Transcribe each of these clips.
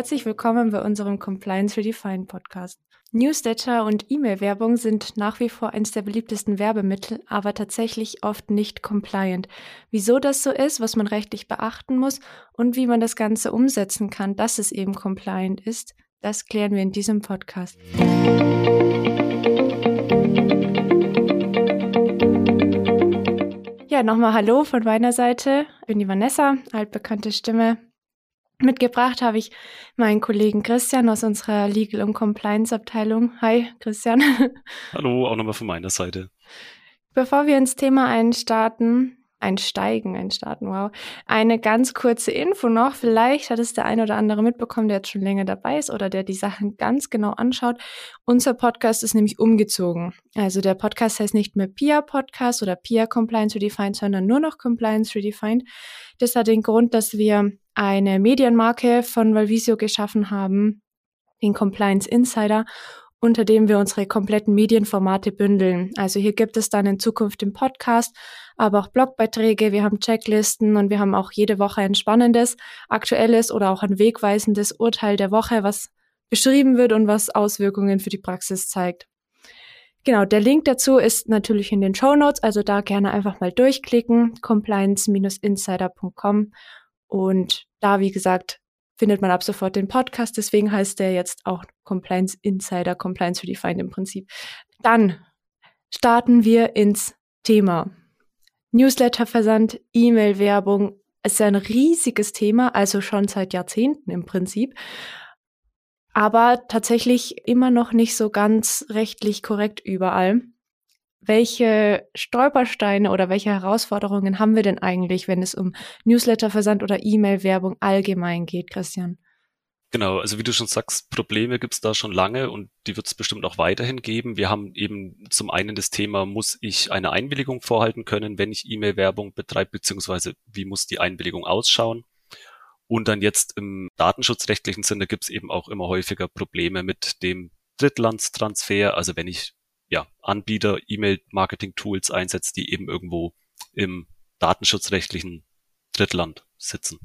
Herzlich willkommen bei unserem Compliance Redefined Podcast. Newsletter und E-Mail-Werbung sind nach wie vor eines der beliebtesten Werbemittel, aber tatsächlich oft nicht compliant. Wieso das so ist, was man rechtlich beachten muss und wie man das Ganze umsetzen kann, dass es eben compliant ist, das klären wir in diesem Podcast. Ja, nochmal Hallo von meiner Seite. Ich bin die Vanessa, altbekannte Stimme Mitgebracht habe ich meinen Kollegen Christian aus unserer Legal und Compliance Abteilung. Hi, Christian. Hallo, auch nochmal von meiner Seite. Bevor wir ins Thema einstarten, einsteigen, einstarten, wow. Eine ganz kurze Info noch. Vielleicht hat es der ein oder andere mitbekommen, der jetzt schon länger dabei ist oder der die Sachen ganz genau anschaut. Unser Podcast ist nämlich umgezogen. Also der Podcast heißt nicht mehr PIA Podcast oder PIA Compliance Redefined, sondern nur noch Compliance Redefined. Das hat den Grund, dass wir eine Medienmarke von Valvisio geschaffen haben, den Compliance Insider, unter dem wir unsere kompletten Medienformate bündeln. Also hier gibt es dann in Zukunft den Podcast, aber auch Blogbeiträge, wir haben Checklisten und wir haben auch jede Woche ein spannendes, aktuelles oder auch ein wegweisendes Urteil der Woche, was beschrieben wird und was Auswirkungen für die Praxis zeigt. Genau, der Link dazu ist natürlich in den Show Notes, also da gerne einfach mal durchklicken, compliance-insider.com und da, wie gesagt, findet man ab sofort den Podcast. Deswegen heißt der jetzt auch Compliance Insider, Compliance Redefined im Prinzip. Dann starten wir ins Thema. Newsletterversand, E-Mail-Werbung ist ein riesiges Thema, also schon seit Jahrzehnten im Prinzip. Aber tatsächlich immer noch nicht so ganz rechtlich korrekt überall welche Stolpersteine oder welche Herausforderungen haben wir denn eigentlich, wenn es um Newsletterversand oder E-Mail-Werbung allgemein geht, Christian? Genau, also wie du schon sagst, Probleme gibt es da schon lange und die wird es bestimmt auch weiterhin geben. Wir haben eben zum einen das Thema, muss ich eine Einwilligung vorhalten können, wenn ich E-Mail-Werbung betreibe, beziehungsweise wie muss die Einwilligung ausschauen? Und dann jetzt im datenschutzrechtlichen Sinne gibt es eben auch immer häufiger Probleme mit dem Drittlandstransfer. Also wenn ich ja, Anbieter E-Mail-Marketing-Tools einsetzt, die eben irgendwo im datenschutzrechtlichen Drittland sitzen.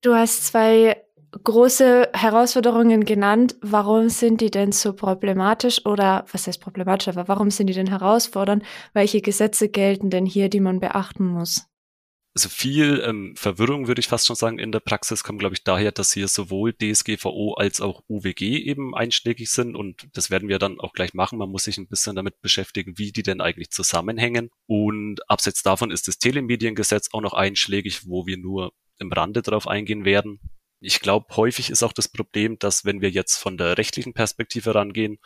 Du hast zwei große Herausforderungen genannt. Warum sind die denn so problematisch oder was heißt problematisch, aber warum sind die denn herausfordernd? Welche Gesetze gelten denn hier, die man beachten muss? Also viel ähm, Verwirrung, würde ich fast schon sagen, in der Praxis kommt, glaube ich, daher, dass hier sowohl DSGVO als auch UWG eben einschlägig sind und das werden wir dann auch gleich machen. Man muss sich ein bisschen damit beschäftigen, wie die denn eigentlich zusammenhängen. Und abseits davon ist das Telemediengesetz auch noch einschlägig, wo wir nur im Rande drauf eingehen werden. Ich glaube, häufig ist auch das Problem, dass wenn wir jetzt von der rechtlichen Perspektive rangehen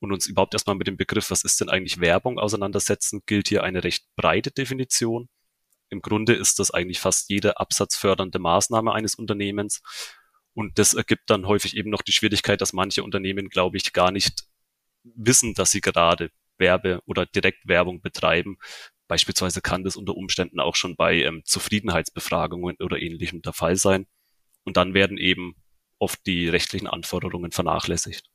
und uns überhaupt erstmal mit dem Begriff, was ist denn eigentlich Werbung auseinandersetzen, gilt hier eine recht breite Definition. Im Grunde ist das eigentlich fast jede absatzfördernde Maßnahme eines Unternehmens. Und das ergibt dann häufig eben noch die Schwierigkeit, dass manche Unternehmen, glaube ich, gar nicht wissen, dass sie gerade Werbe- oder Direktwerbung betreiben. Beispielsweise kann das unter Umständen auch schon bei ähm, Zufriedenheitsbefragungen oder ähnlichem der Fall sein. Und dann werden eben oft die rechtlichen Anforderungen vernachlässigt.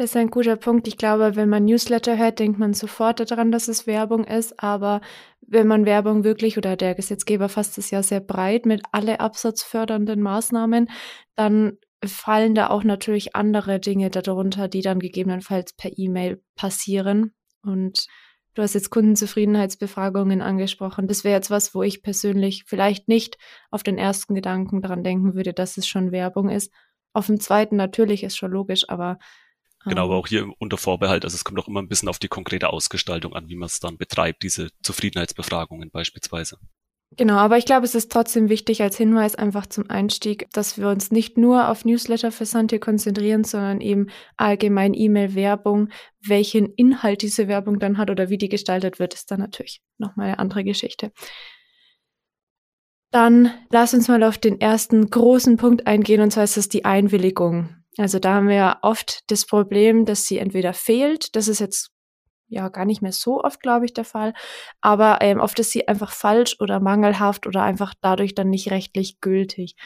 Das ist ein guter Punkt. Ich glaube, wenn man Newsletter hört, denkt man sofort daran, dass es Werbung ist. Aber wenn man Werbung wirklich oder der Gesetzgeber fasst es ja sehr breit mit alle absatzfördernden Maßnahmen, dann fallen da auch natürlich andere Dinge darunter, die dann gegebenenfalls per E-Mail passieren. Und du hast jetzt Kundenzufriedenheitsbefragungen angesprochen. Das wäre jetzt was, wo ich persönlich vielleicht nicht auf den ersten Gedanken dran denken würde, dass es schon Werbung ist. Auf dem zweiten natürlich ist schon logisch, aber Genau, aber ah. auch hier unter Vorbehalt, also es kommt auch immer ein bisschen auf die konkrete Ausgestaltung an, wie man es dann betreibt, diese Zufriedenheitsbefragungen beispielsweise. Genau, aber ich glaube, es ist trotzdem wichtig als Hinweis einfach zum Einstieg, dass wir uns nicht nur auf Newsletter-Versand hier konzentrieren, sondern eben allgemein E-Mail-Werbung. Welchen Inhalt diese Werbung dann hat oder wie die gestaltet wird, ist dann natürlich nochmal eine andere Geschichte. Dann lass uns mal auf den ersten großen Punkt eingehen, und zwar ist das die Einwilligung. Also da haben wir ja oft das Problem, dass sie entweder fehlt, das ist jetzt ja gar nicht mehr so oft, glaube ich, der Fall, aber ähm, oft ist sie einfach falsch oder mangelhaft oder einfach dadurch dann nicht rechtlich gültig.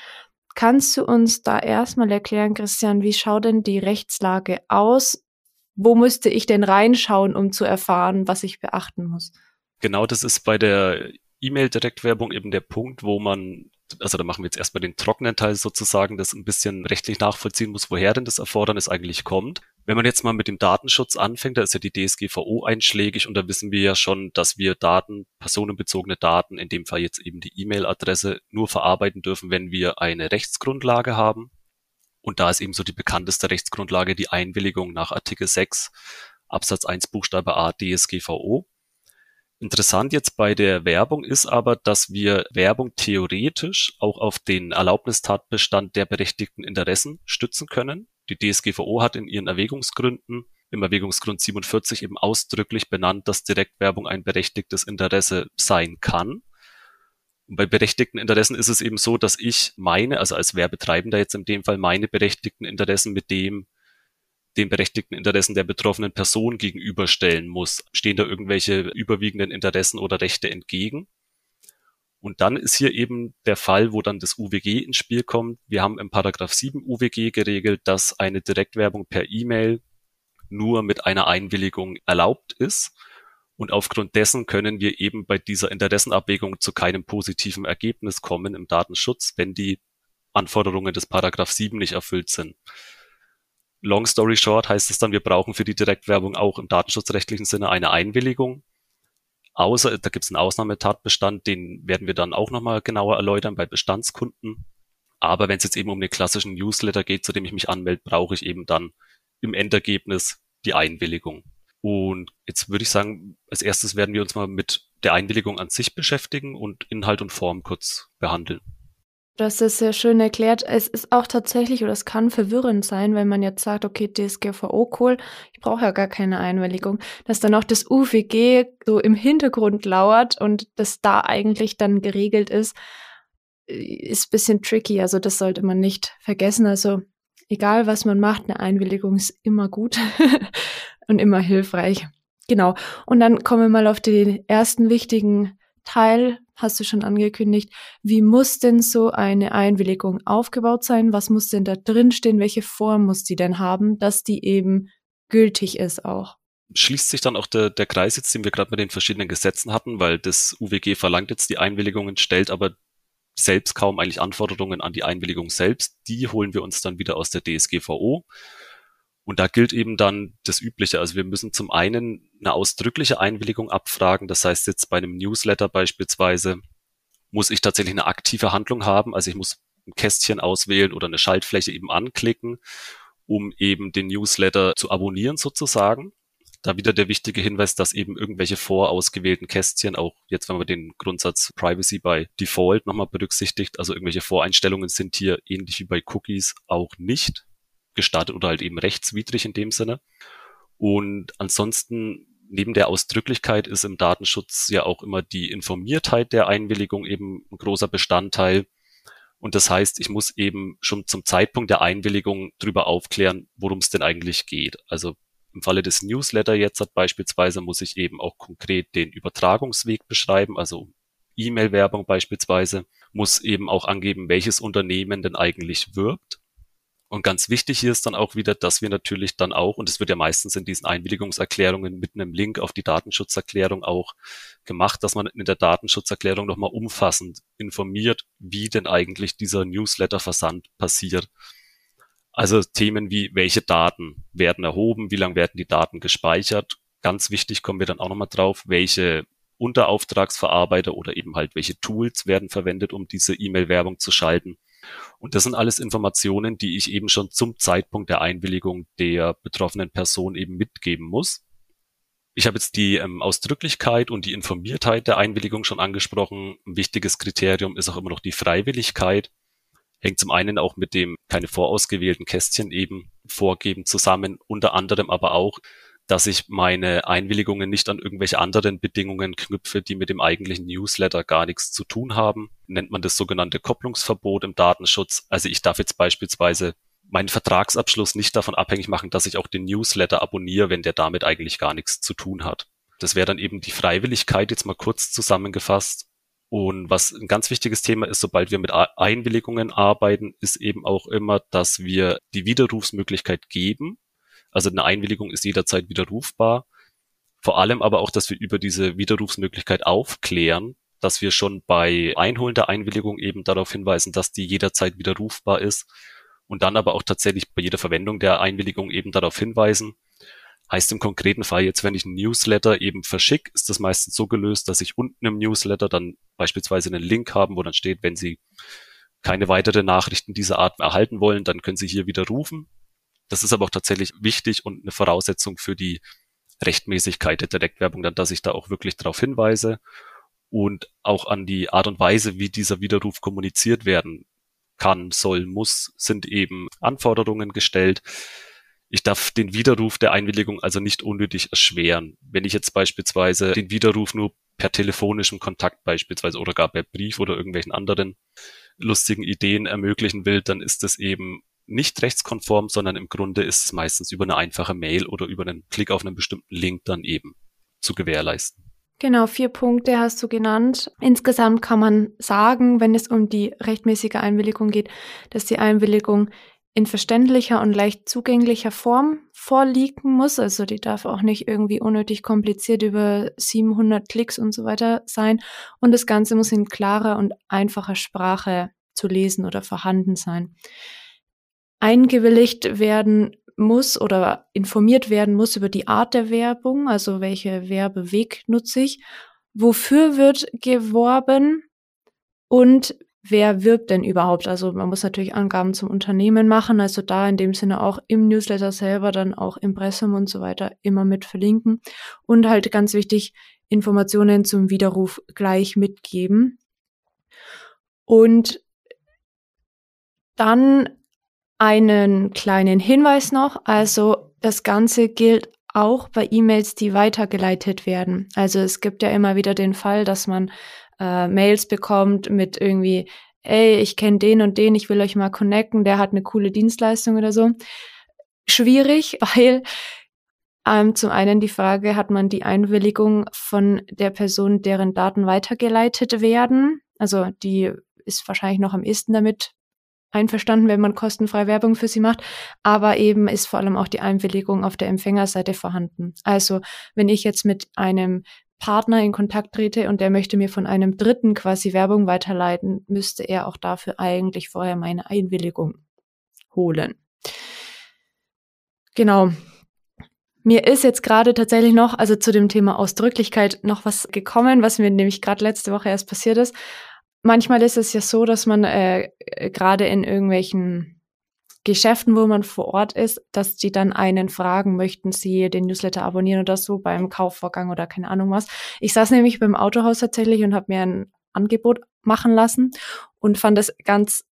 Kannst du uns da erstmal erklären, Christian, wie schaut denn die Rechtslage aus? Wo müsste ich denn reinschauen, um zu erfahren, was ich beachten muss? Genau, das ist bei der E-Mail-Direktwerbung eben der Punkt, wo man also da machen wir jetzt erstmal den trockenen Teil sozusagen, das ein bisschen rechtlich nachvollziehen muss, woher denn das Erfordernis eigentlich kommt. Wenn man jetzt mal mit dem Datenschutz anfängt, da ist ja die DSGVO einschlägig und da wissen wir ja schon, dass wir Daten, personenbezogene Daten, in dem Fall jetzt eben die E-Mail-Adresse, nur verarbeiten dürfen, wenn wir eine Rechtsgrundlage haben. Und da ist eben so die bekannteste Rechtsgrundlage die Einwilligung nach Artikel 6 Absatz 1 Buchstabe A DSGVO. Interessant jetzt bei der Werbung ist aber, dass wir Werbung theoretisch auch auf den Erlaubnistatbestand der berechtigten Interessen stützen können. Die DSGVO hat in ihren Erwägungsgründen im Erwägungsgrund 47 eben ausdrücklich benannt, dass Direktwerbung ein berechtigtes Interesse sein kann. Und bei berechtigten Interessen ist es eben so, dass ich meine, also als Werbetreibender jetzt in dem Fall meine berechtigten Interessen mit dem den berechtigten Interessen der betroffenen Person gegenüberstellen muss. Stehen da irgendwelche überwiegenden Interessen oder Rechte entgegen? Und dann ist hier eben der Fall, wo dann das UWG ins Spiel kommt. Wir haben im Paragraph 7 UWG geregelt, dass eine Direktwerbung per E-Mail nur mit einer Einwilligung erlaubt ist. Und aufgrund dessen können wir eben bei dieser Interessenabwägung zu keinem positiven Ergebnis kommen im Datenschutz, wenn die Anforderungen des Paragraph 7 nicht erfüllt sind. Long story short heißt es dann, wir brauchen für die Direktwerbung auch im datenschutzrechtlichen Sinne eine Einwilligung. Außer, da gibt es einen Ausnahmetatbestand, den werden wir dann auch nochmal genauer erläutern bei Bestandskunden. Aber wenn es jetzt eben um den klassischen Newsletter geht, zu dem ich mich anmelde, brauche ich eben dann im Endergebnis die Einwilligung. Und jetzt würde ich sagen, als erstes werden wir uns mal mit der Einwilligung an sich beschäftigen und Inhalt und Form kurz behandeln. Das sehr schön erklärt. Es ist auch tatsächlich oder es kann verwirrend sein, wenn man jetzt sagt, okay, DSGVO cool, ich brauche ja gar keine Einwilligung, dass dann auch das UWG so im Hintergrund lauert und das da eigentlich dann geregelt ist, äh, ist bisschen tricky. Also das sollte man nicht vergessen. Also egal was man macht, eine Einwilligung ist immer gut und immer hilfreich. Genau. Und dann kommen wir mal auf den ersten wichtigen Teil hast du schon angekündigt. Wie muss denn so eine Einwilligung aufgebaut sein? Was muss denn da drin stehen? Welche Form muss die denn haben, dass die eben gültig ist auch? Schließt sich dann auch der, der Kreis jetzt, den wir gerade mit den verschiedenen Gesetzen hatten, weil das UWG verlangt jetzt die Einwilligungen, stellt aber selbst kaum eigentlich Anforderungen an die Einwilligung selbst. Die holen wir uns dann wieder aus der DSGVO. Und da gilt eben dann das Übliche. Also wir müssen zum einen eine ausdrückliche Einwilligung abfragen. Das heißt jetzt bei einem Newsletter beispielsweise muss ich tatsächlich eine aktive Handlung haben. Also ich muss ein Kästchen auswählen oder eine Schaltfläche eben anklicken, um eben den Newsletter zu abonnieren sozusagen. Da wieder der wichtige Hinweis, dass eben irgendwelche vorausgewählten Kästchen, auch jetzt wenn man den Grundsatz Privacy by Default nochmal berücksichtigt, also irgendwelche Voreinstellungen sind hier ähnlich wie bei Cookies auch nicht gestattet oder halt eben rechtswidrig in dem Sinne. Und ansonsten neben der Ausdrücklichkeit ist im Datenschutz ja auch immer die Informiertheit der Einwilligung eben ein großer Bestandteil. Und das heißt, ich muss eben schon zum Zeitpunkt der Einwilligung darüber aufklären, worum es denn eigentlich geht. Also im Falle des Newsletter jetzt hat beispielsweise muss ich eben auch konkret den Übertragungsweg beschreiben, also E-Mail-Werbung beispielsweise, muss eben auch angeben, welches Unternehmen denn eigentlich wirbt und ganz wichtig hier ist dann auch wieder, dass wir natürlich dann auch, und es wird ja meistens in diesen Einwilligungserklärungen mit einem Link auf die Datenschutzerklärung auch gemacht, dass man in der Datenschutzerklärung nochmal umfassend informiert, wie denn eigentlich dieser Newsletter-Versand passiert. Also Themen wie, welche Daten werden erhoben, wie lange werden die Daten gespeichert. Ganz wichtig kommen wir dann auch nochmal drauf, welche Unterauftragsverarbeiter oder eben halt welche Tools werden verwendet, um diese E-Mail-Werbung zu schalten. Und das sind alles Informationen, die ich eben schon zum Zeitpunkt der Einwilligung der betroffenen Person eben mitgeben muss. Ich habe jetzt die ähm, Ausdrücklichkeit und die Informiertheit der Einwilligung schon angesprochen. Ein wichtiges Kriterium ist auch immer noch die Freiwilligkeit. Hängt zum einen auch mit dem keine vorausgewählten Kästchen eben vorgeben zusammen, unter anderem aber auch dass ich meine Einwilligungen nicht an irgendwelche anderen Bedingungen knüpfe, die mit dem eigentlichen Newsletter gar nichts zu tun haben. Nennt man das sogenannte Kopplungsverbot im Datenschutz. Also ich darf jetzt beispielsweise meinen Vertragsabschluss nicht davon abhängig machen, dass ich auch den Newsletter abonniere, wenn der damit eigentlich gar nichts zu tun hat. Das wäre dann eben die Freiwilligkeit jetzt mal kurz zusammengefasst. Und was ein ganz wichtiges Thema ist, sobald wir mit Einwilligungen arbeiten, ist eben auch immer, dass wir die Widerrufsmöglichkeit geben also eine Einwilligung ist jederzeit widerrufbar. Vor allem aber auch, dass wir über diese Widerrufsmöglichkeit aufklären, dass wir schon bei Einholen der Einwilligung eben darauf hinweisen, dass die jederzeit widerrufbar ist und dann aber auch tatsächlich bei jeder Verwendung der Einwilligung eben darauf hinweisen. Heißt im konkreten Fall jetzt, wenn ich einen Newsletter eben verschicke, ist das meistens so gelöst, dass ich unten im Newsletter dann beispielsweise einen Link haben, wo dann steht, wenn Sie keine weiteren Nachrichten dieser Art erhalten wollen, dann können Sie hier widerrufen. Das ist aber auch tatsächlich wichtig und eine Voraussetzung für die Rechtmäßigkeit der Direktwerbung, dann, dass ich da auch wirklich darauf hinweise und auch an die Art und Weise, wie dieser Widerruf kommuniziert werden kann, soll, muss, sind eben Anforderungen gestellt. Ich darf den Widerruf der Einwilligung also nicht unnötig erschweren. Wenn ich jetzt beispielsweise den Widerruf nur per telefonischem Kontakt beispielsweise oder gar per Brief oder irgendwelchen anderen lustigen Ideen ermöglichen will, dann ist es eben nicht rechtskonform, sondern im Grunde ist es meistens über eine einfache Mail oder über einen Klick auf einen bestimmten Link dann eben zu gewährleisten. Genau, vier Punkte hast du genannt. Insgesamt kann man sagen, wenn es um die rechtmäßige Einwilligung geht, dass die Einwilligung in verständlicher und leicht zugänglicher Form vorliegen muss. Also die darf auch nicht irgendwie unnötig kompliziert über 700 Klicks und so weiter sein. Und das Ganze muss in klarer und einfacher Sprache zu lesen oder vorhanden sein. Eingewilligt werden muss oder informiert werden muss über die Art der Werbung, also welche Werbeweg nutze ich, wofür wird geworben und wer wirbt denn überhaupt? Also man muss natürlich Angaben zum Unternehmen machen, also da in dem Sinne auch im Newsletter selber, dann auch Impressum und so weiter immer mit verlinken und halt ganz wichtig, Informationen zum Widerruf gleich mitgeben. Und dann einen kleinen Hinweis noch. Also das Ganze gilt auch bei E-Mails, die weitergeleitet werden. Also es gibt ja immer wieder den Fall, dass man äh, Mails bekommt mit irgendwie, ey, ich kenne den und den, ich will euch mal connecten, der hat eine coole Dienstleistung oder so. Schwierig, weil ähm, zum einen die Frage, hat man die Einwilligung von der Person, deren Daten weitergeleitet werden? Also die ist wahrscheinlich noch am ehesten damit einverstanden, wenn man kostenfreie Werbung für sie macht, aber eben ist vor allem auch die Einwilligung auf der Empfängerseite vorhanden. Also wenn ich jetzt mit einem Partner in Kontakt trete und der möchte mir von einem Dritten quasi Werbung weiterleiten, müsste er auch dafür eigentlich vorher meine Einwilligung holen. Genau. Mir ist jetzt gerade tatsächlich noch, also zu dem Thema Ausdrücklichkeit, noch was gekommen, was mir nämlich gerade letzte Woche erst passiert ist manchmal ist es ja so, dass man äh, gerade in irgendwelchen Geschäften, wo man vor Ort ist, dass die dann einen fragen, möchten sie den Newsletter abonnieren oder so beim Kaufvorgang oder keine Ahnung was. Ich saß nämlich beim Autohaus tatsächlich und habe mir ein Angebot machen lassen und fand es ganz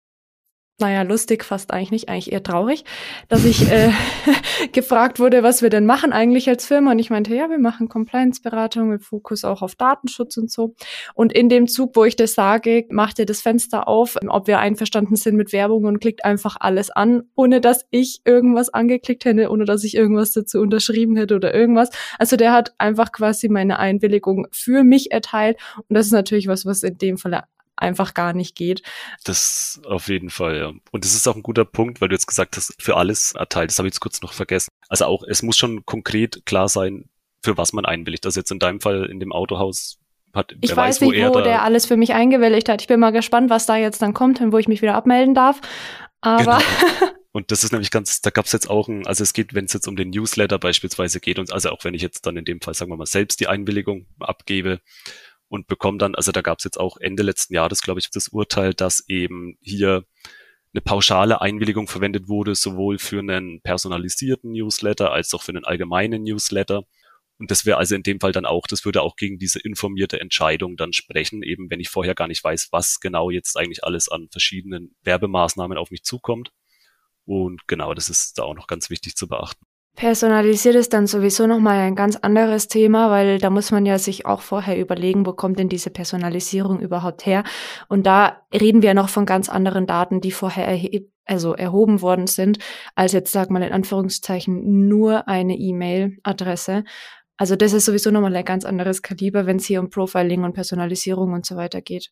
naja, lustig fast eigentlich nicht, eigentlich eher traurig, dass ich äh, gefragt wurde, was wir denn machen eigentlich als Firma. Und ich meinte, ja, wir machen Compliance-Beratung mit Fokus auch auf Datenschutz und so. Und in dem Zug, wo ich das sage, macht er das Fenster auf, ob wir einverstanden sind mit Werbung und klickt einfach alles an, ohne dass ich irgendwas angeklickt hätte, ohne dass ich irgendwas dazu unterschrieben hätte oder irgendwas. Also der hat einfach quasi meine Einwilligung für mich erteilt. Und das ist natürlich was, was in dem Fall einfach gar nicht geht. Das auf jeden Fall, ja. Und das ist auch ein guter Punkt, weil du jetzt gesagt hast, für alles erteilt. Das habe ich jetzt kurz noch vergessen. Also auch, es muss schon konkret klar sein, für was man einwilligt. Also jetzt in deinem Fall in dem Autohaus hat, ich weiß, weiß nicht, wo, wo der alles für mich eingewilligt hat. Ich bin mal gespannt, was da jetzt dann kommt und wo ich mich wieder abmelden darf. Aber genau. Und das ist nämlich ganz, da gab es jetzt auch ein, also es geht, wenn es jetzt um den Newsletter beispielsweise geht, und also auch wenn ich jetzt dann in dem Fall, sagen wir mal, selbst die Einwilligung abgebe, und bekomme dann, also da gab es jetzt auch Ende letzten Jahres, glaube ich, das Urteil, dass eben hier eine pauschale Einwilligung verwendet wurde, sowohl für einen personalisierten Newsletter als auch für einen allgemeinen Newsletter. Und das wäre also in dem Fall dann auch, das würde auch gegen diese informierte Entscheidung dann sprechen, eben wenn ich vorher gar nicht weiß, was genau jetzt eigentlich alles an verschiedenen Werbemaßnahmen auf mich zukommt. Und genau, das ist da auch noch ganz wichtig zu beachten. Personalisiert ist dann sowieso nochmal ein ganz anderes Thema, weil da muss man ja sich auch vorher überlegen, wo kommt denn diese Personalisierung überhaupt her? Und da reden wir noch von ganz anderen Daten, die vorher also erhoben worden sind, als jetzt, sag mal in Anführungszeichen, nur eine E-Mail-Adresse. Also das ist sowieso nochmal ein ganz anderes Kaliber, wenn es hier um Profiling und Personalisierung und so weiter geht.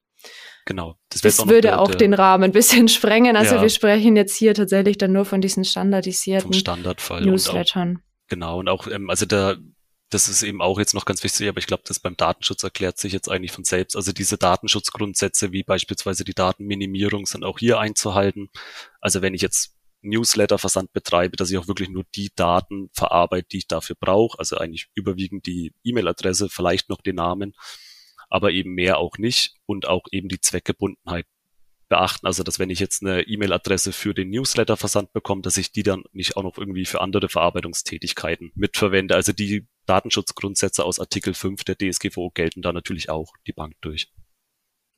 Genau. Das, das auch würde der, auch den Rahmen ein bisschen sprengen. Also ja. wir sprechen jetzt hier tatsächlich dann nur von diesen standardisierten Standardfall Newslettern. Auch, genau. Und auch, ähm, also da das ist eben auch jetzt noch ganz wichtig, aber ich glaube, das beim Datenschutz erklärt sich jetzt eigentlich von selbst. Also diese Datenschutzgrundsätze wie beispielsweise die Datenminimierung sind auch hier einzuhalten. Also wenn ich jetzt Newsletter-Versand betreibe, dass ich auch wirklich nur die Daten verarbeite, die ich dafür brauche. Also eigentlich überwiegend die E-Mail-Adresse, vielleicht noch den Namen, aber eben mehr auch nicht und auch eben die Zweckgebundenheit beachten. Also, dass wenn ich jetzt eine E-Mail-Adresse für den Newsletter-Versand bekomme, dass ich die dann nicht auch noch irgendwie für andere Verarbeitungstätigkeiten mitverwende. Also die Datenschutzgrundsätze aus Artikel 5 der DSGVO gelten da natürlich auch die Bank durch.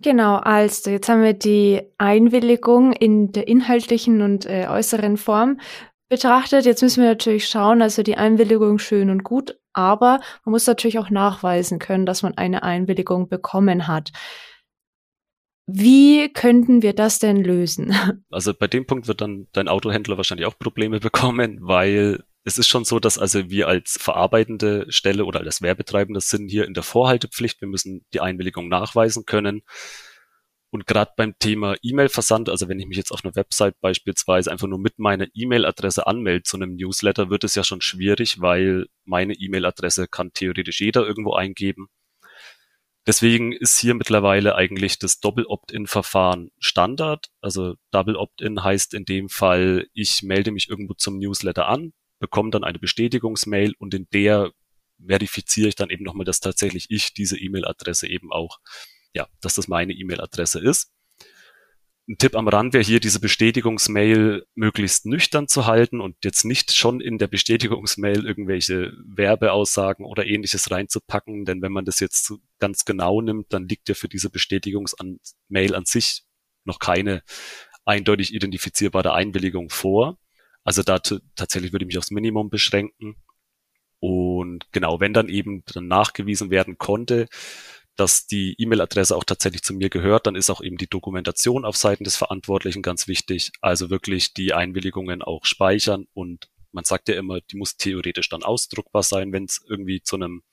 Genau, also jetzt haben wir die Einwilligung in der inhaltlichen und äh, äußeren Form betrachtet. Jetzt müssen wir natürlich schauen, also die Einwilligung schön und gut, aber man muss natürlich auch nachweisen können, dass man eine Einwilligung bekommen hat. Wie könnten wir das denn lösen? Also bei dem Punkt wird dann dein Autohändler wahrscheinlich auch Probleme bekommen, weil es ist schon so, dass also wir als verarbeitende Stelle oder als Werbetreibende sind hier in der Vorhaltepflicht. Wir müssen die Einwilligung nachweisen können. Und gerade beim Thema E-Mail-Versand, also wenn ich mich jetzt auf einer Website beispielsweise einfach nur mit meiner E-Mail-Adresse anmelde zu einem Newsletter, wird es ja schon schwierig, weil meine E-Mail-Adresse kann theoretisch jeder irgendwo eingeben. Deswegen ist hier mittlerweile eigentlich das Doppel-Opt-in-Verfahren Standard. Also Double Opt-in heißt in dem Fall, ich melde mich irgendwo zum Newsletter an, bekomme dann eine Bestätigungsmail und in der verifiziere ich dann eben nochmal, dass tatsächlich ich diese E-Mail-Adresse eben auch, ja, dass das meine E-Mail-Adresse ist. Ein Tipp am Rand wäre hier, diese Bestätigungsmail möglichst nüchtern zu halten und jetzt nicht schon in der Bestätigungsmail irgendwelche Werbeaussagen oder ähnliches reinzupacken, denn wenn man das jetzt ganz genau nimmt, dann liegt ja für diese Bestätigungsmail an sich noch keine eindeutig identifizierbare Einwilligung vor. Also da tatsächlich würde ich mich aufs Minimum beschränken. Und genau, wenn dann eben dann nachgewiesen werden konnte, dass die E-Mail-Adresse auch tatsächlich zu mir gehört, dann ist auch eben die Dokumentation auf Seiten des Verantwortlichen ganz wichtig. Also wirklich die Einwilligungen auch speichern und man sagt ja immer, die muss theoretisch dann ausdruckbar sein, wenn es irgendwie zu einem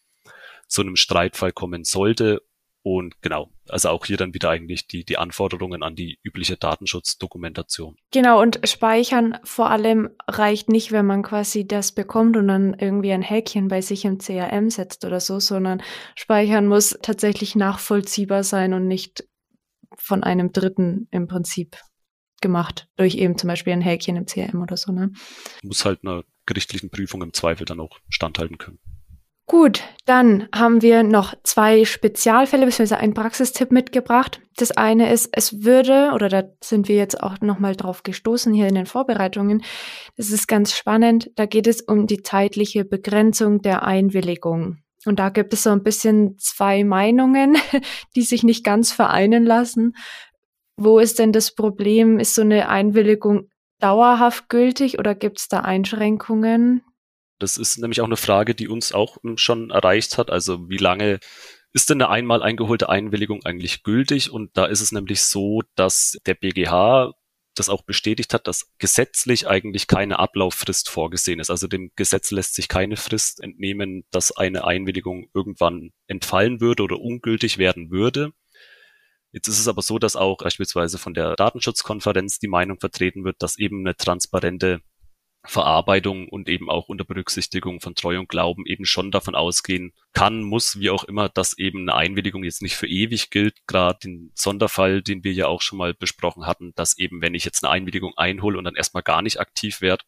zu einem Streitfall kommen sollte und genau, also auch hier dann wieder eigentlich die, die Anforderungen an die übliche Datenschutzdokumentation. Genau, und speichern vor allem reicht nicht, wenn man quasi das bekommt und dann irgendwie ein Häkchen bei sich im CRM setzt oder so, sondern speichern muss tatsächlich nachvollziehbar sein und nicht von einem Dritten im Prinzip gemacht, durch eben zum Beispiel ein Häkchen im CRM oder so, ne? Muss halt einer gerichtlichen Prüfung im Zweifel dann auch standhalten können. Gut, dann haben wir noch zwei Spezialfälle bzw. einen Praxistipp mitgebracht. Das eine ist, es würde, oder da sind wir jetzt auch nochmal drauf gestoßen hier in den Vorbereitungen, das ist ganz spannend, da geht es um die zeitliche Begrenzung der Einwilligung. Und da gibt es so ein bisschen zwei Meinungen, die sich nicht ganz vereinen lassen. Wo ist denn das Problem? Ist so eine Einwilligung dauerhaft gültig oder gibt es da Einschränkungen? Das ist nämlich auch eine Frage, die uns auch schon erreicht hat. Also wie lange ist denn eine einmal eingeholte Einwilligung eigentlich gültig? Und da ist es nämlich so, dass der BGH das auch bestätigt hat, dass gesetzlich eigentlich keine Ablauffrist vorgesehen ist. Also dem Gesetz lässt sich keine Frist entnehmen, dass eine Einwilligung irgendwann entfallen würde oder ungültig werden würde. Jetzt ist es aber so, dass auch beispielsweise von der Datenschutzkonferenz die Meinung vertreten wird, dass eben eine transparente Verarbeitung und eben auch unter Berücksichtigung von Treu und Glauben eben schon davon ausgehen kann, muss, wie auch immer, dass eben eine Einwilligung jetzt nicht für ewig gilt. Gerade den Sonderfall, den wir ja auch schon mal besprochen hatten, dass eben, wenn ich jetzt eine Einwilligung einhole und dann erstmal gar nicht aktiv werde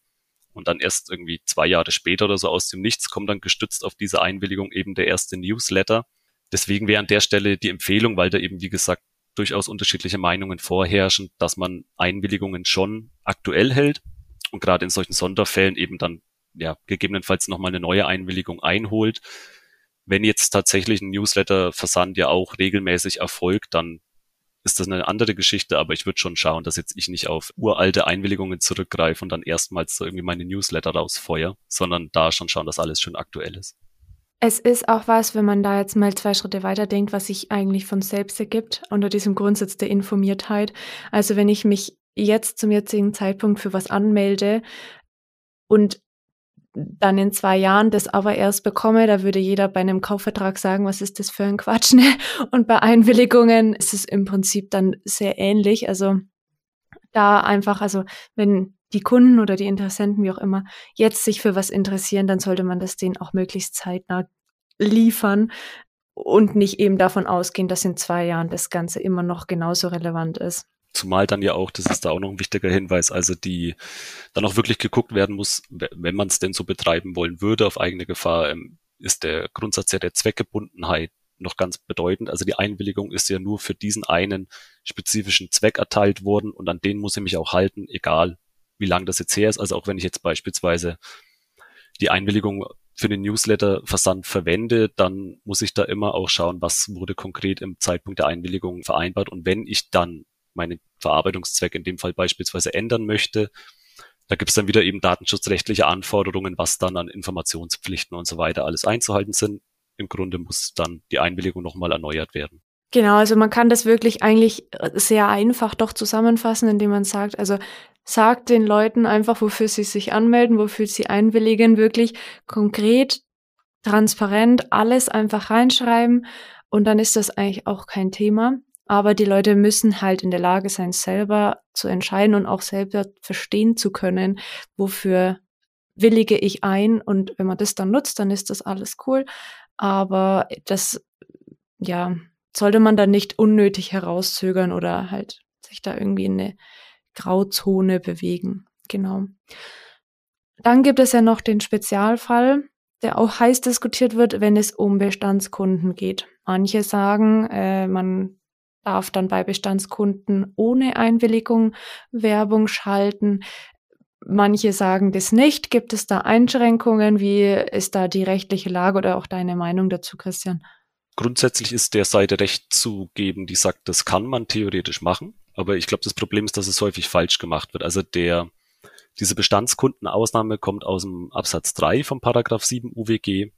und dann erst irgendwie zwei Jahre später oder so aus dem Nichts kommt dann gestützt auf diese Einwilligung eben der erste Newsletter. Deswegen wäre an der Stelle die Empfehlung, weil da eben, wie gesagt, durchaus unterschiedliche Meinungen vorherrschen, dass man Einwilligungen schon aktuell hält, und gerade in solchen Sonderfällen eben dann ja gegebenenfalls nochmal eine neue Einwilligung einholt. Wenn jetzt tatsächlich ein Newsletter-Versand ja auch regelmäßig erfolgt, dann ist das eine andere Geschichte, aber ich würde schon schauen, dass jetzt ich nicht auf uralte Einwilligungen zurückgreife und dann erstmals so irgendwie meine Newsletter rausfeuer, sondern da schon schauen, dass alles schon aktuell ist. Es ist auch was, wenn man da jetzt mal zwei Schritte weiter denkt, was sich eigentlich von selbst ergibt, unter diesem Grundsatz der Informiertheit. Also wenn ich mich jetzt zum jetzigen Zeitpunkt für was anmelde und dann in zwei Jahren das aber erst bekomme, da würde jeder bei einem Kaufvertrag sagen, was ist das für ein Quatsch, ne? Und bei Einwilligungen ist es im Prinzip dann sehr ähnlich. Also da einfach, also wenn die Kunden oder die Interessenten, wie auch immer, jetzt sich für was interessieren, dann sollte man das denen auch möglichst zeitnah liefern und nicht eben davon ausgehen, dass in zwei Jahren das Ganze immer noch genauso relevant ist. Zumal dann ja auch, das ist da auch noch ein wichtiger Hinweis, also die dann auch wirklich geguckt werden muss, wenn man es denn so betreiben wollen würde auf eigene Gefahr, ähm, ist der Grundsatz ja der Zweckgebundenheit noch ganz bedeutend. Also die Einwilligung ist ja nur für diesen einen spezifischen Zweck erteilt worden und an den muss ich mich auch halten, egal wie lang das jetzt her ist. Also auch wenn ich jetzt beispielsweise die Einwilligung für den Newsletter-Versand verwende, dann muss ich da immer auch schauen, was wurde konkret im Zeitpunkt der Einwilligung vereinbart. Und wenn ich dann meinen Verarbeitungszweck in dem Fall beispielsweise ändern möchte, da gibt es dann wieder eben datenschutzrechtliche Anforderungen, was dann an Informationspflichten und so weiter alles einzuhalten sind. Im Grunde muss dann die Einwilligung nochmal erneuert werden. Genau, also man kann das wirklich eigentlich sehr einfach doch zusammenfassen, indem man sagt, also sagt den Leuten einfach, wofür sie sich anmelden, wofür sie einwilligen, wirklich konkret, transparent, alles einfach reinschreiben und dann ist das eigentlich auch kein Thema. Aber die Leute müssen halt in der Lage sein, selber zu entscheiden und auch selber verstehen zu können, wofür willige ich ein. Und wenn man das dann nutzt, dann ist das alles cool. Aber das, ja, sollte man dann nicht unnötig herauszögern oder halt sich da irgendwie in eine Grauzone bewegen. Genau. Dann gibt es ja noch den Spezialfall, der auch heiß diskutiert wird, wenn es um Bestandskunden geht. Manche sagen, äh, man darf dann bei Bestandskunden ohne Einwilligung Werbung schalten. Manche sagen das nicht. Gibt es da Einschränkungen? Wie ist da die rechtliche Lage oder auch deine Meinung dazu, Christian? Grundsätzlich ist der Seite recht zu geben, die sagt, das kann man theoretisch machen. Aber ich glaube, das Problem ist, dass es häufig falsch gemacht wird. Also der, diese Bestandskundenausnahme kommt aus dem Absatz 3 vom Paragraph 7 UWG.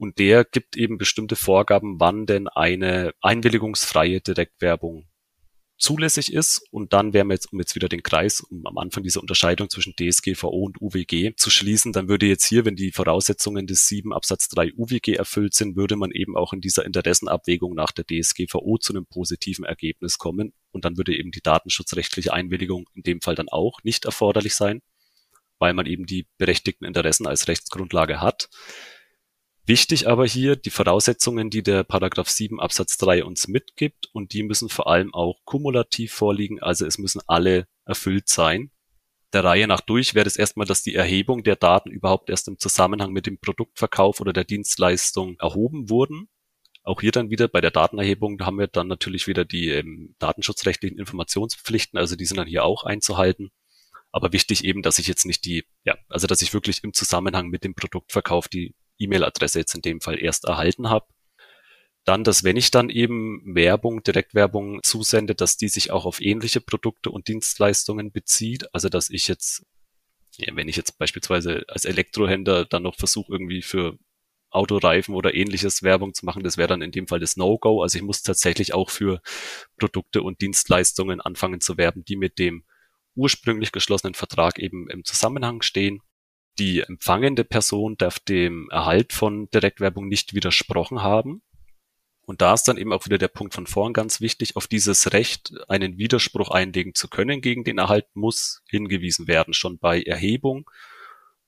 Und der gibt eben bestimmte Vorgaben, wann denn eine einwilligungsfreie Direktwerbung zulässig ist. Und dann wären wir jetzt, um jetzt wieder den Kreis, um am Anfang diese Unterscheidung zwischen DSGVO und UWG zu schließen, dann würde jetzt hier, wenn die Voraussetzungen des 7 Absatz 3 UWG erfüllt sind, würde man eben auch in dieser Interessenabwägung nach der DSGVO zu einem positiven Ergebnis kommen. Und dann würde eben die datenschutzrechtliche Einwilligung in dem Fall dann auch nicht erforderlich sein, weil man eben die berechtigten Interessen als Rechtsgrundlage hat. Wichtig aber hier die Voraussetzungen, die der Paragraph 7 Absatz 3 uns mitgibt und die müssen vor allem auch kumulativ vorliegen, also es müssen alle erfüllt sein. Der Reihe nach durch wäre es erstmal, dass die Erhebung der Daten überhaupt erst im Zusammenhang mit dem Produktverkauf oder der Dienstleistung erhoben wurden. Auch hier dann wieder bei der Datenerhebung haben wir dann natürlich wieder die ähm, datenschutzrechtlichen Informationspflichten, also die sind dann hier auch einzuhalten. Aber wichtig eben, dass ich jetzt nicht die, ja, also dass ich wirklich im Zusammenhang mit dem Produktverkauf die E-Mail-Adresse jetzt in dem Fall erst erhalten habe. Dann, dass wenn ich dann eben Werbung, Direktwerbung zusende, dass die sich auch auf ähnliche Produkte und Dienstleistungen bezieht. Also dass ich jetzt, ja, wenn ich jetzt beispielsweise als Elektrohändler dann noch versuche, irgendwie für Autoreifen oder ähnliches Werbung zu machen, das wäre dann in dem Fall das No-Go. Also ich muss tatsächlich auch für Produkte und Dienstleistungen anfangen zu werben, die mit dem ursprünglich geschlossenen Vertrag eben im Zusammenhang stehen. Die empfangende Person darf dem Erhalt von Direktwerbung nicht widersprochen haben. Und da ist dann eben auch wieder der Punkt von vorn ganz wichtig. Auf dieses Recht, einen Widerspruch einlegen zu können gegen den Erhalt, muss hingewiesen werden, schon bei Erhebung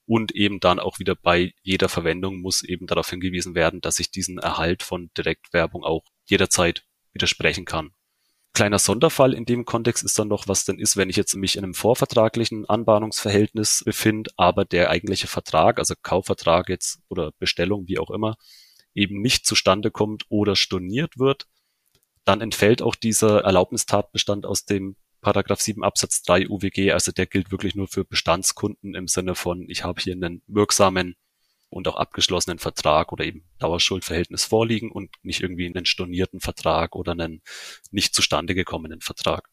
und eben dann auch wieder bei jeder Verwendung muss eben darauf hingewiesen werden, dass ich diesen Erhalt von Direktwerbung auch jederzeit widersprechen kann. Kleiner Sonderfall in dem Kontext ist dann noch, was denn ist, wenn ich jetzt mich in einem vorvertraglichen Anbahnungsverhältnis befinde, aber der eigentliche Vertrag, also Kaufvertrag jetzt oder Bestellung, wie auch immer, eben nicht zustande kommt oder storniert wird, dann entfällt auch dieser Erlaubnistatbestand aus dem Paragraph 7 Absatz 3 UWG, also der gilt wirklich nur für Bestandskunden im Sinne von, ich habe hier einen wirksamen und auch abgeschlossenen Vertrag oder eben Dauerschuldverhältnis vorliegen und nicht irgendwie einen stornierten Vertrag oder einen nicht zustande gekommenen Vertrag.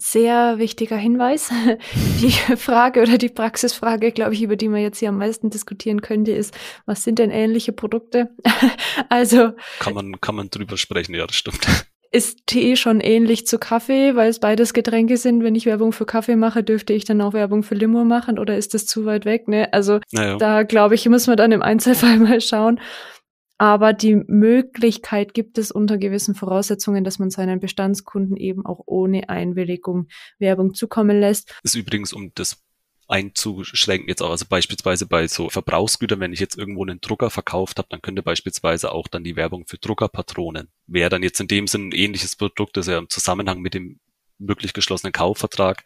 Sehr wichtiger Hinweis. Die Frage oder die Praxisfrage, glaube ich, über die man jetzt hier am meisten diskutieren könnte, ist, was sind denn ähnliche Produkte? also. Kann man, kann man drüber sprechen, ja, das stimmt. Ist Tee schon ähnlich zu Kaffee, weil es beides Getränke sind? Wenn ich Werbung für Kaffee mache, dürfte ich dann auch Werbung für Limo machen oder ist das zu weit weg? Ne? Also naja. da glaube ich, muss man dann im Einzelfall mal schauen. Aber die Möglichkeit gibt es unter gewissen Voraussetzungen, dass man seinen Bestandskunden eben auch ohne Einwilligung Werbung zukommen lässt. Ist übrigens, um das einzuschränken jetzt auch. Also beispielsweise bei so Verbrauchsgütern, wenn ich jetzt irgendwo einen Drucker verkauft habe, dann könnte beispielsweise auch dann die Werbung für Druckerpatronen. Wäre dann jetzt in dem Sinn ein ähnliches Produkt, das ja im Zusammenhang mit dem wirklich geschlossenen Kaufvertrag.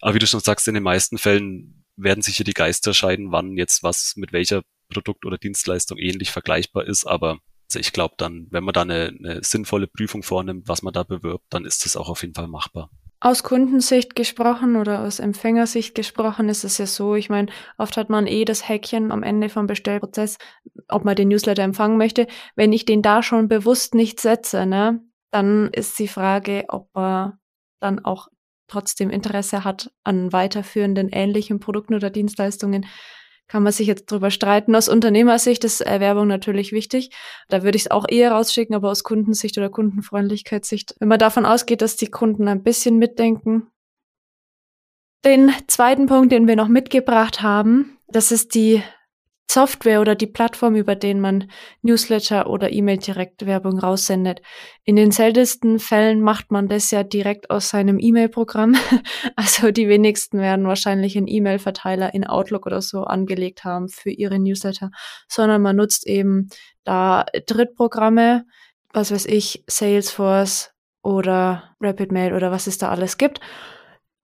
Aber wie du schon sagst, in den meisten Fällen werden sich hier die Geister scheiden, wann jetzt was mit welcher Produkt oder Dienstleistung ähnlich vergleichbar ist. Aber also ich glaube dann, wenn man da eine, eine sinnvolle Prüfung vornimmt, was man da bewirbt, dann ist das auch auf jeden Fall machbar. Aus Kundensicht gesprochen oder aus Empfängersicht gesprochen ist es ja so, ich meine, oft hat man eh das Häkchen am Ende vom Bestellprozess, ob man den Newsletter empfangen möchte. Wenn ich den da schon bewusst nicht setze, ne, dann ist die Frage, ob er dann auch trotzdem Interesse hat an weiterführenden ähnlichen Produkten oder Dienstleistungen kann man sich jetzt drüber streiten. Aus Unternehmersicht ist Erwerbung natürlich wichtig. Da würde ich es auch eher rausschicken, aber aus Kundensicht oder Kundenfreundlichkeitssicht, wenn man davon ausgeht, dass die Kunden ein bisschen mitdenken. Den zweiten Punkt, den wir noch mitgebracht haben, das ist die Software oder die Plattform, über den man Newsletter oder E-Mail-Direktwerbung raussendet. In den seltensten Fällen macht man das ja direkt aus seinem E-Mail-Programm. Also die wenigsten werden wahrscheinlich einen E-Mail-Verteiler in Outlook oder so angelegt haben für ihre Newsletter, sondern man nutzt eben da Drittprogramme, was weiß ich, Salesforce oder RapidMail oder was es da alles gibt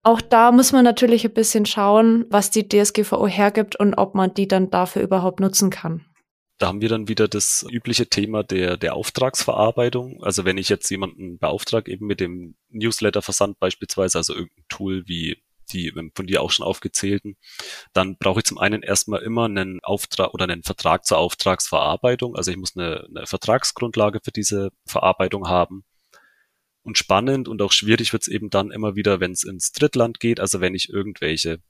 auch da muss man natürlich ein bisschen schauen, was die DSGVO hergibt und ob man die dann dafür überhaupt nutzen kann. Da haben wir dann wieder das übliche Thema der, der Auftragsverarbeitung. Also wenn ich jetzt jemanden beauftrage, eben mit dem Newsletter-Versand beispielsweise, also irgendein Tool wie die von dir auch schon aufgezählten, dann brauche ich zum einen erstmal immer einen Auftrag oder einen Vertrag zur Auftragsverarbeitung. Also ich muss eine, eine Vertragsgrundlage für diese Verarbeitung haben. Und spannend und auch schwierig wird es eben dann immer wieder, wenn es ins Drittland geht, also wenn ich irgendwelche,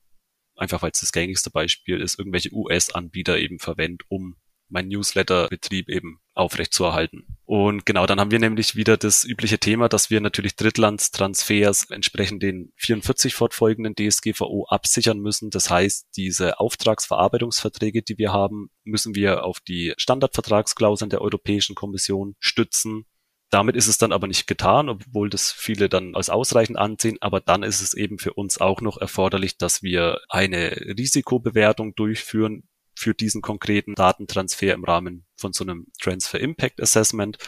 einfach weil es das gängigste Beispiel ist, irgendwelche US-Anbieter eben verwende, um meinen Newsletter-Betrieb eben aufrechtzuerhalten. Und genau, dann haben wir nämlich wieder das übliche Thema, dass wir natürlich Drittlandstransfers entsprechend den 44 fortfolgenden DSGVO absichern müssen. Das heißt, diese Auftragsverarbeitungsverträge, die wir haben, müssen wir auf die Standardvertragsklauseln der Europäischen Kommission stützen damit ist es dann aber nicht getan, obwohl das viele dann als ausreichend ansehen. Aber dann ist es eben für uns auch noch erforderlich, dass wir eine Risikobewertung durchführen für diesen konkreten Datentransfer im Rahmen von so einem Transfer Impact Assessment.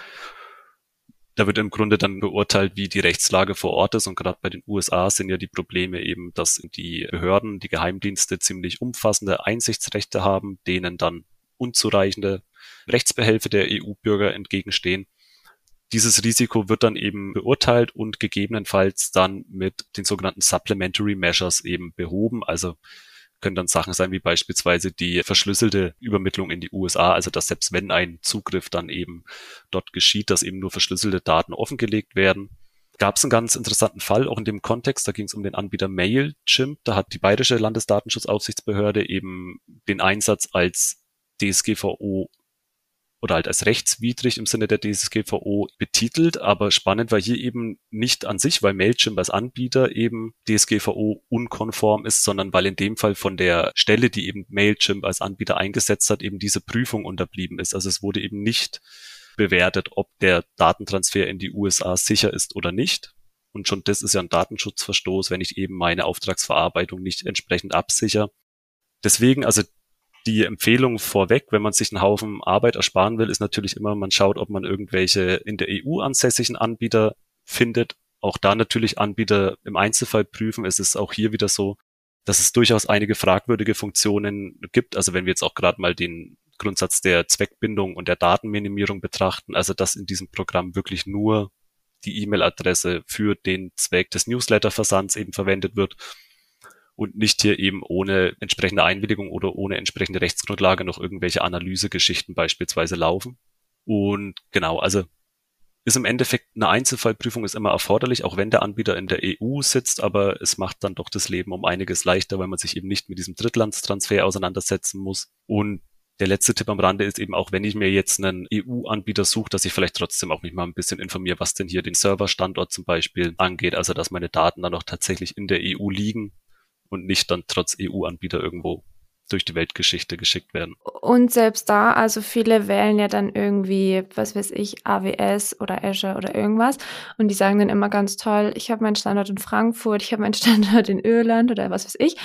Da wird im Grunde dann beurteilt, wie die Rechtslage vor Ort ist. Und gerade bei den USA sind ja die Probleme eben, dass die Behörden, die Geheimdienste ziemlich umfassende Einsichtsrechte haben, denen dann unzureichende Rechtsbehelfe der EU-Bürger entgegenstehen. Dieses Risiko wird dann eben beurteilt und gegebenenfalls dann mit den sogenannten Supplementary Measures eben behoben. Also können dann Sachen sein wie beispielsweise die verschlüsselte Übermittlung in die USA, also dass selbst wenn ein Zugriff dann eben dort geschieht, dass eben nur verschlüsselte Daten offengelegt werden. Gab es einen ganz interessanten Fall, auch in dem Kontext, da ging es um den Anbieter Mailchimp, da hat die bayerische Landesdatenschutzaufsichtsbehörde eben den Einsatz als DSGVO oder halt als rechtswidrig im Sinne der DSGVO betitelt. Aber spannend war hier eben nicht an sich, weil Mailchimp als Anbieter eben DSGVO unkonform ist, sondern weil in dem Fall von der Stelle, die eben Mailchimp als Anbieter eingesetzt hat, eben diese Prüfung unterblieben ist. Also es wurde eben nicht bewertet, ob der Datentransfer in die USA sicher ist oder nicht. Und schon das ist ja ein Datenschutzverstoß, wenn ich eben meine Auftragsverarbeitung nicht entsprechend absichere. Deswegen, also die Empfehlung vorweg, wenn man sich einen Haufen Arbeit ersparen will, ist natürlich immer, man schaut, ob man irgendwelche in der EU ansässigen Anbieter findet. Auch da natürlich Anbieter im Einzelfall prüfen. Es ist auch hier wieder so, dass es durchaus einige fragwürdige Funktionen gibt. Also wenn wir jetzt auch gerade mal den Grundsatz der Zweckbindung und der Datenminimierung betrachten, also dass in diesem Programm wirklich nur die E-Mail-Adresse für den Zweck des Newsletter-Versands eben verwendet wird und nicht hier eben ohne entsprechende Einwilligung oder ohne entsprechende Rechtsgrundlage noch irgendwelche Analysegeschichten beispielsweise laufen. Und genau, also ist im Endeffekt eine Einzelfallprüfung ist immer erforderlich, auch wenn der Anbieter in der EU sitzt, aber es macht dann doch das Leben um einiges leichter, weil man sich eben nicht mit diesem Drittlandstransfer auseinandersetzen muss. Und der letzte Tipp am Rande ist eben auch, wenn ich mir jetzt einen EU-Anbieter suche, dass ich vielleicht trotzdem auch mich mal ein bisschen informiere, was denn hier den Serverstandort zum Beispiel angeht, also dass meine Daten dann auch tatsächlich in der EU liegen und nicht dann trotz EU-Anbieter irgendwo durch die Weltgeschichte geschickt werden. Und selbst da, also viele wählen ja dann irgendwie, was weiß ich, AWS oder Azure oder irgendwas und die sagen dann immer ganz toll, ich habe meinen Standort in Frankfurt, ich habe meinen Standort in Irland oder was weiß ich.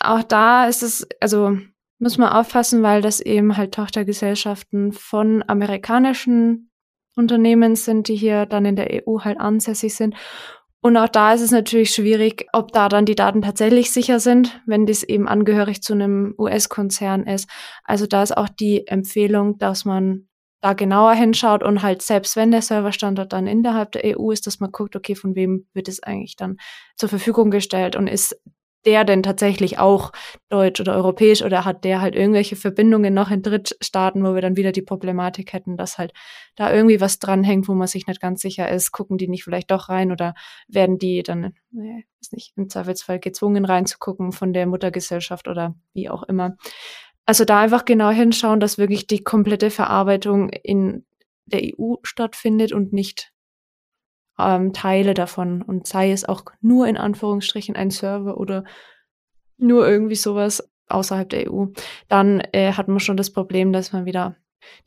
auch da ist es, also muss man aufpassen, weil das eben halt Tochtergesellschaften von amerikanischen Unternehmen sind, die hier dann in der EU halt ansässig sind. Und auch da ist es natürlich schwierig, ob da dann die Daten tatsächlich sicher sind, wenn das eben angehörig zu einem US-Konzern ist. Also da ist auch die Empfehlung, dass man da genauer hinschaut und halt selbst wenn der Serverstandort dann innerhalb der EU ist, dass man guckt, okay, von wem wird es eigentlich dann zur Verfügung gestellt und ist der denn tatsächlich auch deutsch oder europäisch oder hat der halt irgendwelche Verbindungen noch in Drittstaaten, wo wir dann wieder die Problematik hätten, dass halt da irgendwie was dranhängt, wo man sich nicht ganz sicher ist, gucken die nicht vielleicht doch rein oder werden die dann, nee, ist nicht, im Zweifelsfall gezwungen reinzugucken von der Muttergesellschaft oder wie auch immer. Also da einfach genau hinschauen, dass wirklich die komplette Verarbeitung in der EU stattfindet und nicht ähm, Teile davon. Und sei es auch nur in Anführungsstrichen ein Server oder nur irgendwie sowas außerhalb der EU. Dann äh, hat man schon das Problem, dass man wieder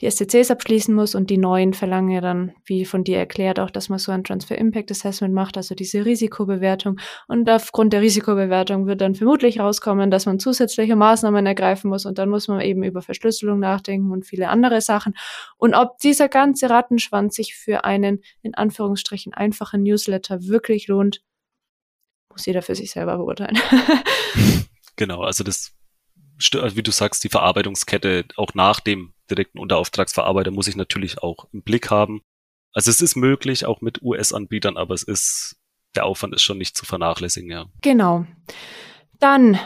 die SCCs abschließen muss und die neuen verlangen ja dann, wie von dir erklärt, auch, dass man so ein Transfer Impact Assessment macht, also diese Risikobewertung. Und aufgrund der Risikobewertung wird dann vermutlich rauskommen, dass man zusätzliche Maßnahmen ergreifen muss und dann muss man eben über Verschlüsselung nachdenken und viele andere Sachen. Und ob dieser ganze Rattenschwanz sich für einen in Anführungsstrichen einfachen Newsletter wirklich lohnt, muss jeder für sich selber beurteilen. genau, also das wie du sagst, die Verarbeitungskette auch nach dem direkten Unterauftragsverarbeiter muss ich natürlich auch im Blick haben. Also es ist möglich, auch mit US-Anbietern, aber es ist, der Aufwand ist schon nicht zu vernachlässigen, ja. Genau. Dann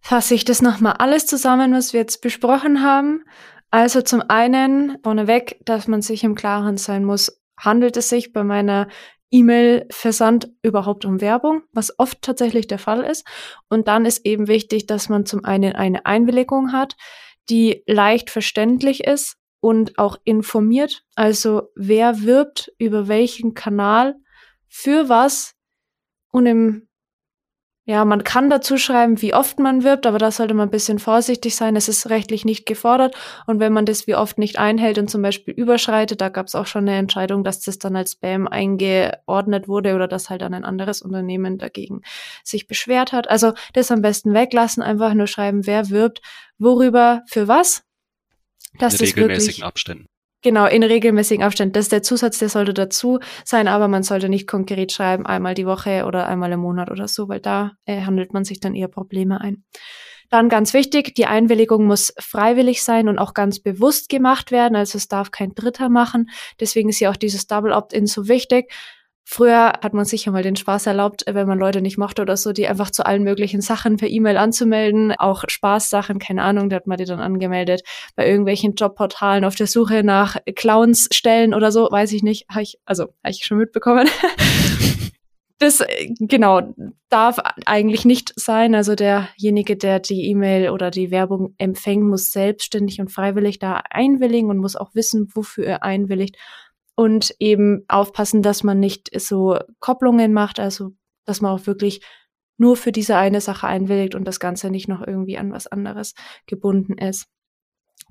fasse ich das nochmal alles zusammen, was wir jetzt besprochen haben. Also zum einen vorneweg, dass man sich im Klaren sein muss, handelt es sich bei meiner E-Mail-Versand überhaupt um Werbung, was oft tatsächlich der Fall ist. Und dann ist eben wichtig, dass man zum einen eine Einwilligung hat, die leicht verständlich ist und auch informiert. Also wer wirbt über welchen Kanal für was und im ja, man kann dazu schreiben, wie oft man wirbt, aber da sollte man ein bisschen vorsichtig sein. Es ist rechtlich nicht gefordert. Und wenn man das wie oft nicht einhält und zum Beispiel überschreitet, da gab es auch schon eine Entscheidung, dass das dann als Spam eingeordnet wurde oder dass halt dann ein anderes Unternehmen dagegen sich beschwert hat. Also das am besten weglassen, einfach nur schreiben, wer wirbt, worüber, für was. Dass In regelmäßigen Abständen. Genau, in regelmäßigen Abständen. Das ist der Zusatz, der sollte dazu sein, aber man sollte nicht konkret schreiben, einmal die Woche oder einmal im Monat oder so, weil da äh, handelt man sich dann eher Probleme ein. Dann ganz wichtig, die Einwilligung muss freiwillig sein und auch ganz bewusst gemacht werden. Also es darf kein Dritter machen. Deswegen ist ja auch dieses Double Opt-in so wichtig. Früher hat man sich ja mal den Spaß erlaubt, wenn man Leute nicht mochte oder so, die einfach zu allen möglichen Sachen per E-Mail anzumelden. Auch Spaßsachen, keine Ahnung, da hat man die dann angemeldet. Bei irgendwelchen Jobportalen auf der Suche nach Clownsstellen oder so, weiß ich nicht. Hab ich, also, habe ich schon mitbekommen. das, genau, darf eigentlich nicht sein. Also derjenige, der die E-Mail oder die Werbung empfängt, muss selbstständig und freiwillig da einwilligen und muss auch wissen, wofür er einwilligt und eben aufpassen, dass man nicht so Kopplungen macht, also dass man auch wirklich nur für diese eine Sache einwilligt und das Ganze nicht noch irgendwie an was anderes gebunden ist.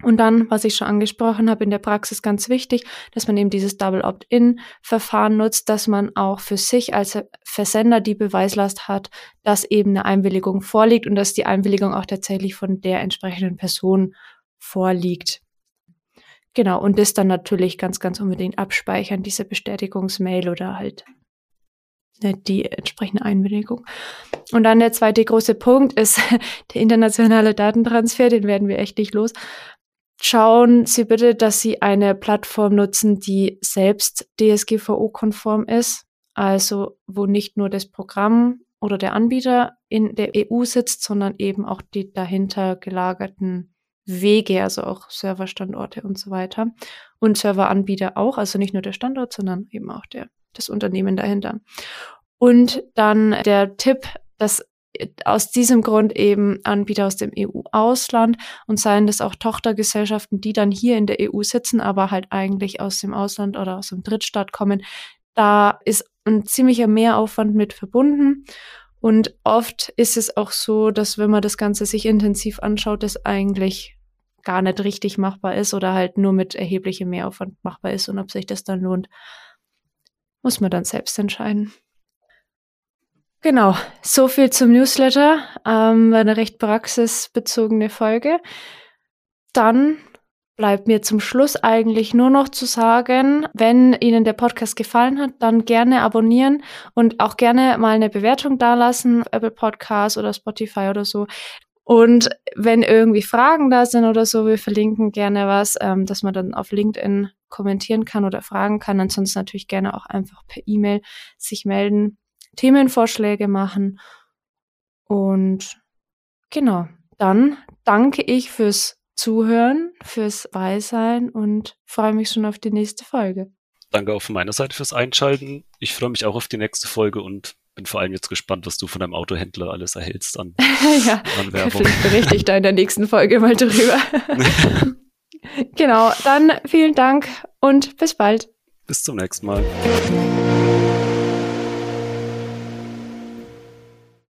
Und dann, was ich schon angesprochen habe, in der Praxis ganz wichtig, dass man eben dieses Double Opt-in-Verfahren nutzt, dass man auch für sich als Versender die Beweislast hat, dass eben eine Einwilligung vorliegt und dass die Einwilligung auch tatsächlich von der entsprechenden Person vorliegt. Genau, und das dann natürlich ganz, ganz unbedingt abspeichern, diese Bestätigungsmail oder halt ne, die entsprechende Einwilligung. Und dann der zweite große Punkt ist der internationale Datentransfer, den werden wir echt nicht los. Schauen Sie bitte, dass Sie eine Plattform nutzen, die selbst DSGVO-konform ist, also wo nicht nur das Programm oder der Anbieter in der EU sitzt, sondern eben auch die dahinter gelagerten Wege, also auch Serverstandorte und so weiter. Und Serveranbieter auch, also nicht nur der Standort, sondern eben auch der, das Unternehmen dahinter. Und dann der Tipp, dass aus diesem Grund eben Anbieter aus dem EU-Ausland und seien das auch Tochtergesellschaften, die dann hier in der EU sitzen, aber halt eigentlich aus dem Ausland oder aus dem Drittstaat kommen. Da ist ein ziemlicher Mehraufwand mit verbunden. Und oft ist es auch so, dass wenn man das Ganze sich intensiv anschaut, das eigentlich gar nicht richtig machbar ist oder halt nur mit erheblichem Mehraufwand machbar ist und ob sich das dann lohnt, muss man dann selbst entscheiden. Genau, so viel zum Newsletter. Ähm, eine recht praxisbezogene Folge. Dann bleibt mir zum Schluss eigentlich nur noch zu sagen, wenn Ihnen der Podcast gefallen hat, dann gerne abonnieren und auch gerne mal eine Bewertung dalassen, Apple Podcast oder Spotify oder so. Und wenn irgendwie Fragen da sind oder so, wir verlinken gerne was, ähm, dass man dann auf LinkedIn kommentieren kann oder fragen kann. Ansonsten natürlich gerne auch einfach per E-Mail sich melden, Themenvorschläge machen. Und genau, dann danke ich fürs Zuhören, fürs Beisein und freue mich schon auf die nächste Folge. Danke auch von meiner Seite fürs Einschalten. Ich freue mich auch auf die nächste Folge und bin vor allem jetzt gespannt, was du von deinem Autohändler alles erhältst an, ja, an Werbung. Vielleicht berichte ich da in der nächsten Folge mal drüber. genau, dann vielen Dank und bis bald. Bis zum nächsten Mal.